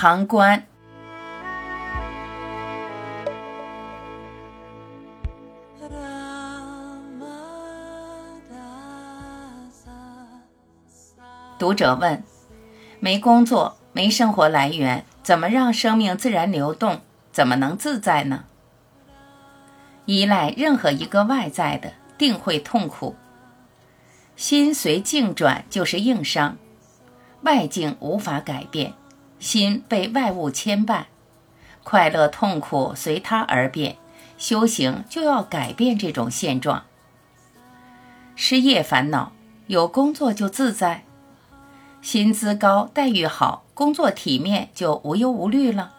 旁观。读者问：没工作，没生活来源，怎么让生命自然流动？怎么能自在呢？依赖任何一个外在的，定会痛苦。心随境转就是硬伤，外境无法改变，心被外物牵绊，快乐痛苦随他而变。修行就要改变这种现状。失业烦恼，有工作就自在。薪资高、待遇好、工作体面，就无忧无虑了；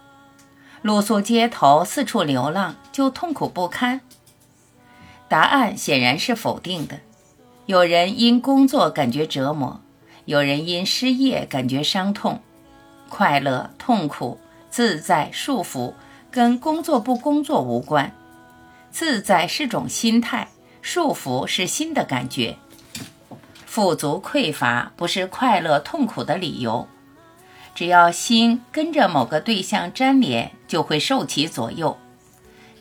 露宿街头、四处流浪，就痛苦不堪。答案显然是否定的。有人因工作感觉折磨，有人因失业感觉伤痛。快乐、痛苦、自在、束缚，跟工作不工作无关。自在是种心态，束缚是新的感觉。富足匮乏不是快乐痛苦的理由，只要心跟着某个对象粘连，就会受其左右。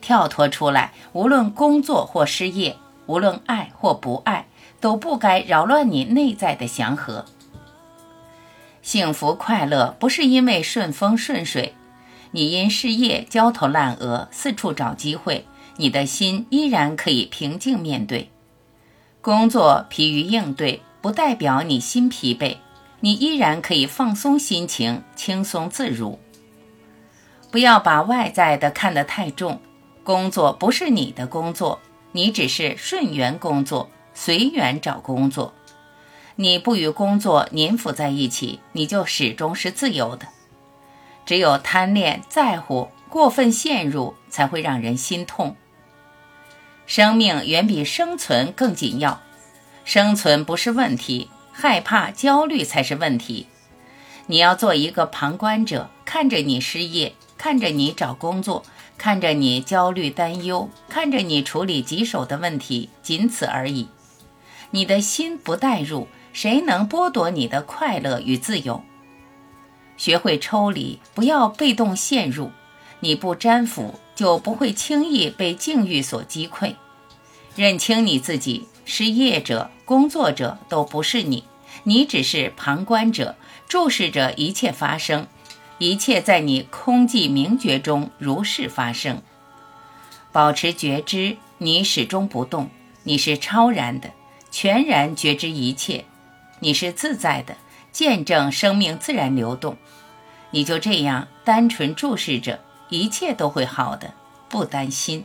跳脱出来，无论工作或失业，无论爱或不爱，都不该扰乱你内在的祥和。幸福快乐不是因为顺风顺水，你因事业焦头烂额，四处找机会，你的心依然可以平静面对。工作疲于应对，不代表你心疲惫，你依然可以放松心情，轻松自如。不要把外在的看得太重，工作不是你的工作，你只是顺缘工作，随缘找工作。你不与工作粘附在一起，你就始终是自由的。只有贪恋、在乎、过分陷入，才会让人心痛。生命远比生存更紧要，生存不是问题，害怕、焦虑才是问题。你要做一个旁观者，看着你失业，看着你找工作，看着你焦虑担忧，看着你处理棘手的问题，仅此而已。你的心不带入，谁能剥夺你的快乐与自由？学会抽离，不要被动陷入。你不沾腐，就不会轻易被境遇所击溃。认清你自己，失业者、工作者都不是你，你只是旁观者，注视着一切发生，一切在你空寂明觉中如是发生。保持觉知，你始终不动，你是超然的，全然觉知一切，你是自在的，见证生命自然流动。你就这样单纯注视着。一切都会好的，不担心。